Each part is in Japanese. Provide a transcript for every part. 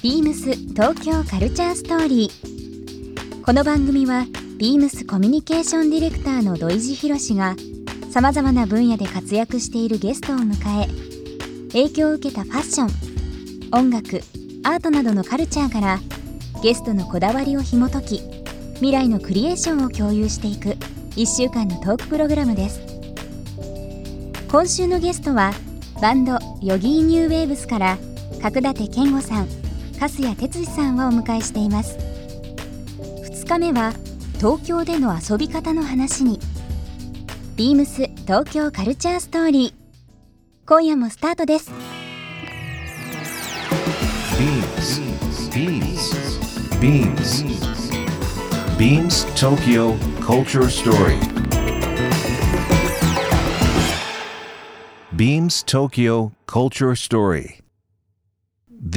ビームス東京カルチャーストーリー。この番組はビームスコミュニケーションディレクターの土井博志がさまざまな分野で活躍しているゲストを迎え影響を受けたファッション音楽アートなどのカルチャーからゲストのこだわりを紐解き未来のクリエーションを共有していく1週間のトークプログラムです。今週のゲストはバンドヨギーニューウェーブスから角館健吾さん。粕谷哲司さんをお迎えしています。2日目は東京での遊び方の話に。ビームス東京カルチャーストーリー。今夜もスタートです。ビームスビームスビームスビームス東京カルチャーストーリービームス東京カルチャーストーリー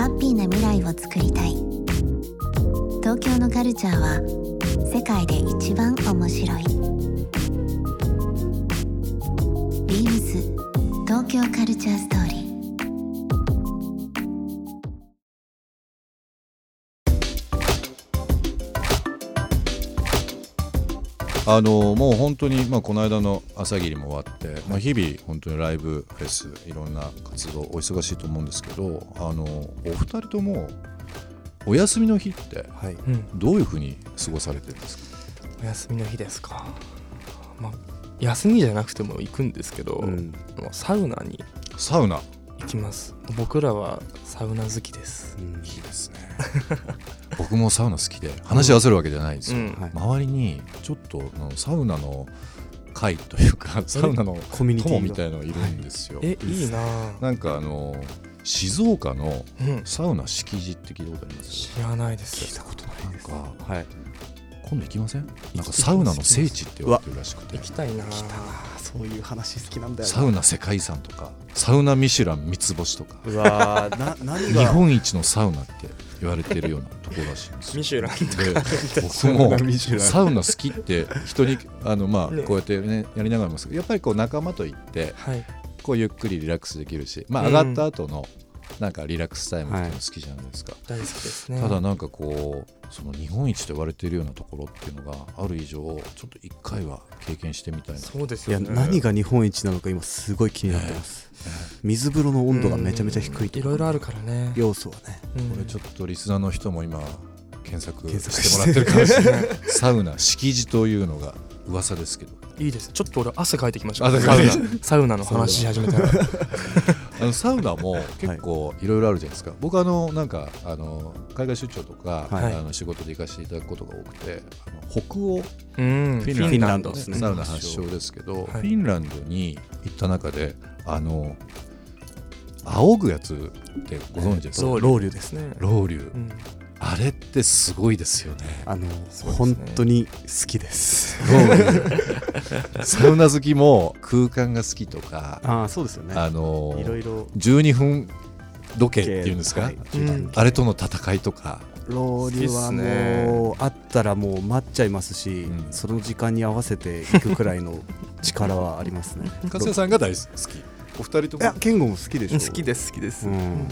ハッピーな未来を作りたい。東京のカルチャーは世界で一番面白い。ビームス東京カルチャーストーリー。あのもう本当に、まあ、この間の朝霧も終わって、まあ、日々本当にライブフェスいろんな活動お忙しいと思うんですけどあのお二人ともお休みの日ってどういうふうに過ごされてるんですか？お休みの日ですか、まあ、休みじゃなくても行くんですけど、うん、サウナに。サウナ行きます。僕らはサウナ好きです。うん。いいですね。僕もサウナ好きで話し合わせるわけじゃないんですよ、うん。はい。周りにちょっとあのサウナの会というか サウナのコミュニティみたいのがいるんですよ、えいいな。ぁなんかあの静岡のうん。サウナ敷地って聞いたことあります？知らないで聞いすたことないなんかはい今度行きません？なんかサウナの聖地って言われてるらしくて。行きたいなぁ来たなそういう話好きなんだよな。サウナ世界遺産とかサウナミシュラン三つ星とか。うわーな何日が本一のサウナって言われてるようなところらしいんですよ。ミシュランで僕サウもサウナ好きって人にあのまあねこうやってねやりながらもですけどやっぱりこう仲間と行ってはい。こうゆっくりリラックスできるしまあうん。上がった後のなんかリラックスタイムって好きじゃないですか、大好きですね。ただなんかこうその日本一と言われているようなところっていうのがある以上ちょっと一回は経験してみたいな。いやそうですよね。何が日本一なのか今すごい気になってます、水風呂の温度がめちゃめちゃ低いといろいろあるからね。要素はね。うん。これちょっとリスナーの人も今検索検索してもらってるかもしれないサウナ敷地というのが噂ですけどいいです。ちょっと俺汗かいてきました。汗サウナかいてサウナ。の話し始めたら。あのサウナも結構いろいろあるじゃないですか、僕あのなんかあの海外出張とか、はい。あの仕事で行かせていただくことが多くてあの北欧。うん。フィンランド。ですね。サウナ発祥ですけど、はい。フィンランドに行った中であの仰ぐやつってご存知ですか、ロウリュロウリュですね。ねロウリュうんあれってすごいですよね。あの、ね。本当に好きです。サウナ好きも空間が好きとかああそうですよね。あのいろいろ。12分時計っていうんですか、はいうん。あれとの戦いとか。ロウリュはもうあったらもう待っちゃいますし、うん。その時間に合わせていくくらいの力はありますね。加瀬さんが大好き。お二人といや健吾も好きでしょ。好きです好きです、うん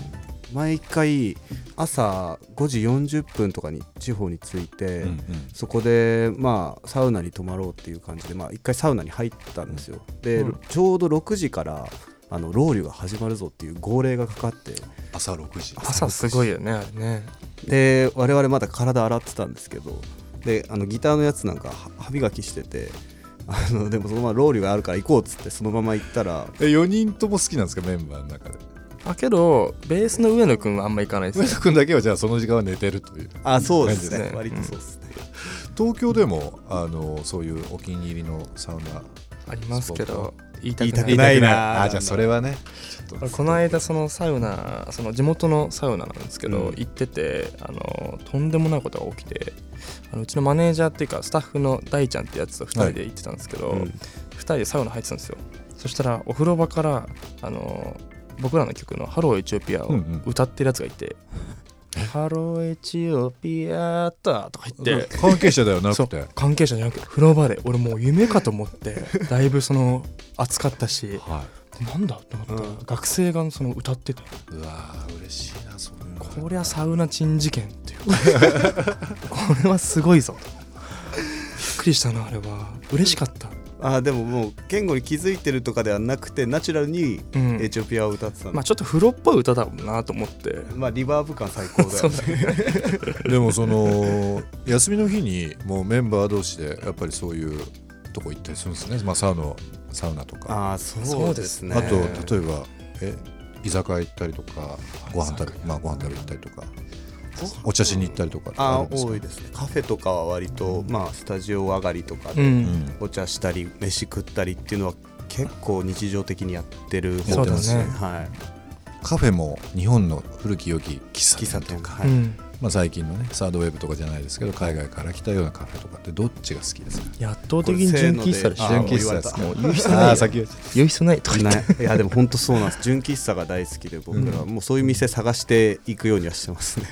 毎回朝5時40分とかに地方に着いて、うんうん。そこでまあサウナに泊まろうっていう感じでまあ一回サウナに入ったんですよ。で、うん。ちょうど6時からあのロウリュが始まるぞっていう号令がかかって。朝6時。朝すごいよねあれね。で我々まだ体洗ってたんですけどであのギターのやつなんかは歯磨きしててあのでもそのままロウリュがあるから行こうっつってそのまま行ったら。え4人とも好きなんですかメンバーの中であけどベースの上野くんはあんま行かないですね。上野君だけはじゃあその時間は寝てるという。あそうですね。割とそうですね、東京でもあのそういうお気に入りのサウナありますけど言いたくない。ないな。あじゃあそれはねこの間そのサウナその地元のサウナなんですけど、うん。行っててあのとんでもないことが起きてあのうちのマネージャーっていうかスタッフの大ちゃんってやつと2人で行ってたんですけど、うん。2人でサウナ入ってたんですよ。そしたらお風呂場からあの僕らの曲の「ハローエチオピア」をうんうん。歌ってるやつがいて「ハローエチオピアだ」とか言って関係者ではなそうくて関係者じゃなくて風呂場で俺もう夢かと思って だいぶその暑かったしはなんだって思った。ら、うん。学生がその歌ってて。いうわー嬉しいなそういうのこりゃサウナ珍事件っていう。か これはすごいぞと。びっくりしたなあれは。嬉しかった、あーでももう言語に気づいてるとかではなくてナチュラルにうん。エチオピアを歌ってたんでまあちょっと風呂っぽい歌だもんなと思って。まあリバーブ感最高だよね。だね。でもその休みの日にもうメンバー同士でやっぱりそういうとこ行ったりするんですね、まあ、サウナサウナとか。ああそうですね。あと例えばえ居酒屋行ったりとかご飯食べまあご飯食べ行ったりとかお茶しに行ったりとかあるんですか？多いですね。カフェとかは割と、まあスタジオ上がりとかうでん、お茶したり飯食ったりっていうのは結構日常的にやってるそうだね。はい。カフェも日本の古き良き喫茶店とか、店はい、うん。まあ、最近のねサードウェブとかじゃないですけど海外から来たようなカフェとかってどっちが好きですか？圧倒的に純喫茶でしょあ純ー喫茶です。かもう言う必要ない。言う。必要ないとか言って。い。やでも本当そうなんです。純喫茶が大好きで僕らは。もうそういう店探していくようにはしてますね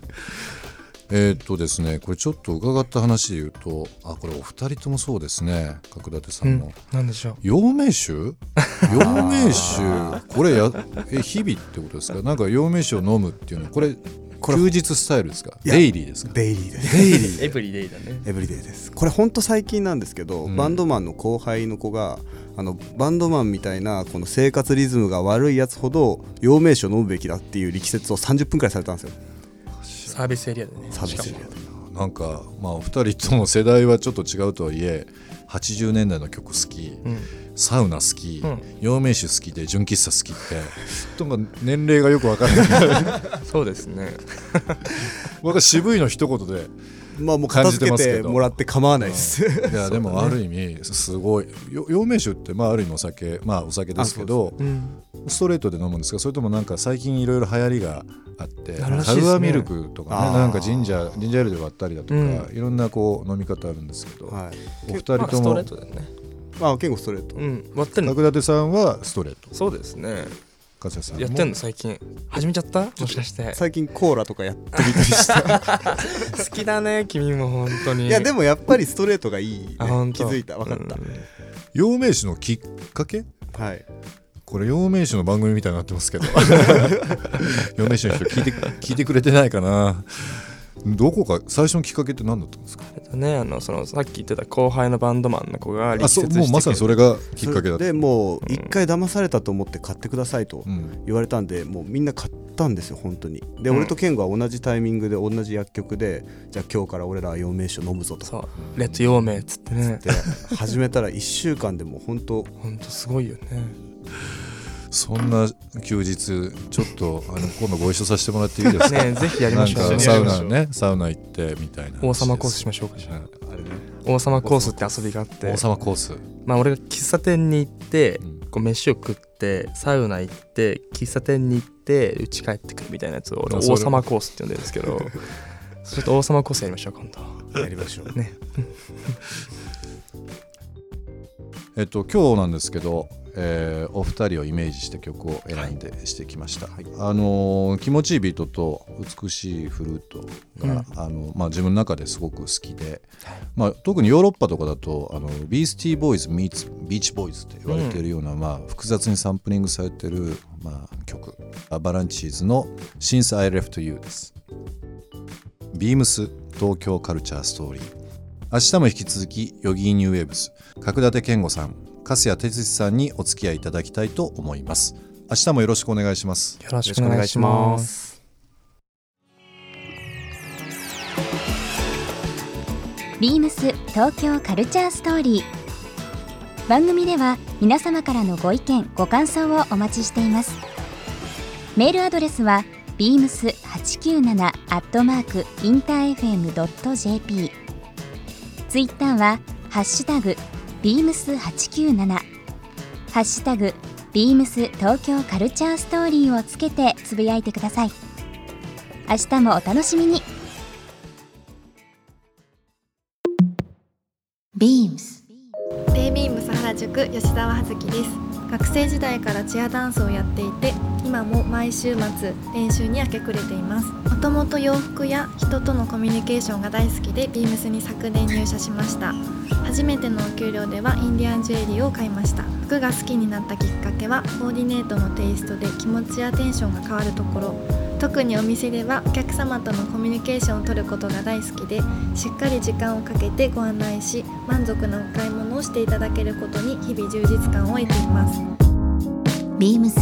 えーっとですねこれちょっと伺った話で言うとあこれお二人ともそうですね角館さうんんも、なんでしょう。陽明酒？陽明酒？これやえ日々ってことですか？なんか陽明酒を飲むっていうのはこれこれ休日スタイルですか？デイリーですか？デイリーです。デイリー。エブリデイだね。エブリデイです。これ本当最近なんですけど、うん。バンドマンの後輩の子があのバンドマンみたいなこの生活リズムが悪いやつほど陽明酒を飲むべきだっていう力説を30分くらいされたんですよサービスエリアでね。サービスエリアで。なんかまあお二人とも世代はちょっと違うとはいえ80年代の曲好きうん。サウナ好き、うん。陽明酒好きで純喫茶好きってなんか年齢がよく分からない。そうですね。僕は渋いの一言でまあもう感片付けじてますけど。てもらって構わないです、いや でもある意味すごい。よ陽明酒ってまあある意味お酒まあお酒ですけどうん。ストレートで飲むんですかそれともなんか最近いろいる流行りがあってあるらしいですね。カルアミルクとかねなんかジンジャージンジャーエールで割ったりだとか、うん。いろんなこう飲み方あるんですけど、はい。お二人ともまあストレートだよね。まあ結構ストレート、うん割ってんの角館さんはストレート。そうですね。やってんの最近。始めちゃった？もしかして。最近コーラとかやってみたりした？好きだね君も本当に。いやでもやっぱりストレートがいい、ね。気づいた。分かった、うん。陽明酒のきっかけ？はいこれ陽明酒の番組みたいになってますけど。陽明酒の人聞いて聞いてくれてないかな。どこか最初のきっかけって何だったんですか？えっとねあのそのさっき言ってた後輩のバンドマンの子があ力説してそうもうまさにそれがきっかけだった、でもう一回騙されたと思って買ってくださいとうん、言われたんでもうみんな買ったんですよ本当に。で、うん。俺と健吾は同じタイミングで同じ薬局でじゃあ今日から俺らは陽明酒飲むぞと。そう。レッツ陽明っつってね。で始めたら1週間でもう本当本当すごいよねそんな休日ちょっとあの今度ご一緒させてもらっていいですか？ねぜひやりましょう。サウナねサウナ行ってみたいな。王様コースしましょうか。じゃはい。あれねあ王様コースって遊びがあって。王様コース、まあ俺が喫茶店に行ってうん。こう飯を食ってサウナ行って喫茶店に行って家帰ってくるみたいなやつを俺王様コースって呼んでるんですけど。ちょっと王様コースやりましょう今度。やりましょう。ね。えっと今日なんですけど、えーお二人をイメージして曲を選んでしてきました、あのー気持ちいいビートと美しいフルートが、あのまあ、自分の中ですごく好きで、まあ、特にヨーロッパとかだとあのビースティーボーイズ meets ビーチボーイズって言われているような、まあ、複雑にサンプリングされてる、まあ、曲。アバランチーズの「Since I Left You」です。ビームス東京カルチャーストーリー。明日も引き続きヨギーニューウェーブス。角館健吾さん粕谷哲司さんにお付き合いいただきたいと思います。明日もよろしくお願いします。よろしくお願いします。ビームス東京カルチャーストーリー。番組では皆様からのご意見ご感想をお待ちしています。メールアドレスは beams897 アットマークインター FM.jp ツイッターはハッシュタグ beams897 ハッシュタグビームス東京カルチャーストーリーをつけてつぶやいてください。明日もお楽しみに。BEAMS デイビームス原宿吉澤葉月です学生時代からチアダンスをやっていて今も毎週末練習に明け暮れています。もともと洋服や人とのコミュニケーションが大好きでビームスに昨年入社しました。初めてのお給料ではインディアンジュエリーを買いました。服が好きになったきっかけはコーディネートのテイストで気持ちやテンションが変わるところ。特にお店ではお客様とのコミュニケーションを取ることが大好きでしっかり時間をかけてご案内し満足なお買い物をしていただけることに日々充実感を得ています BEAMS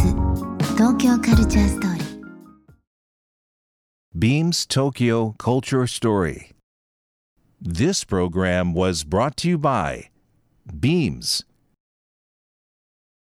東京カルチャーストーリー Beams Tokyo Culture Story. This program was brought to you by Beams.